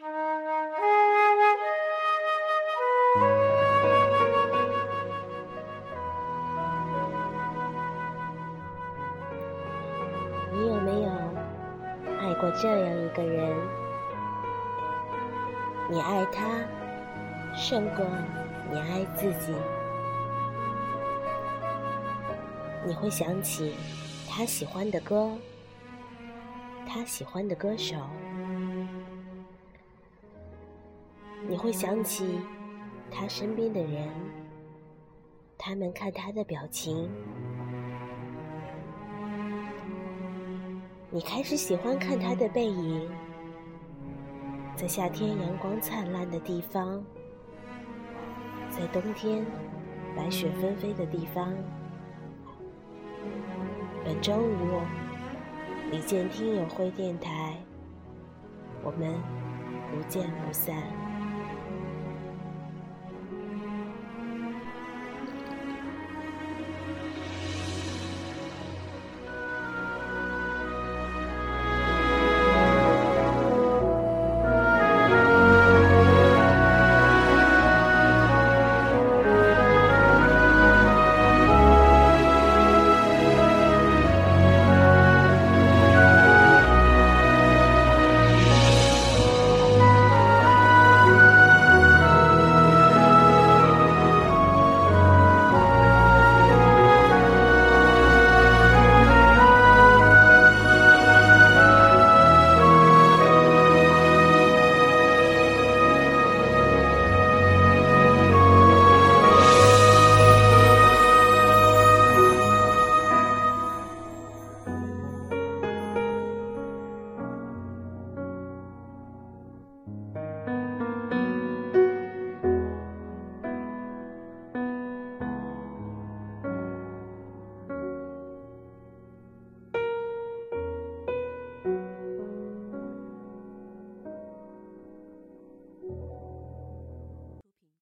你有没有爱过这样一个人？你爱他胜过你爱自己。你会想起他喜欢的歌，他喜欢的歌手。你会想起他身边的人，他们看他的表情。你开始喜欢看他的背影，在夏天阳光灿烂的地方，在冬天白雪纷飞的地方。本周五，李健听友会电台，我们不见不散。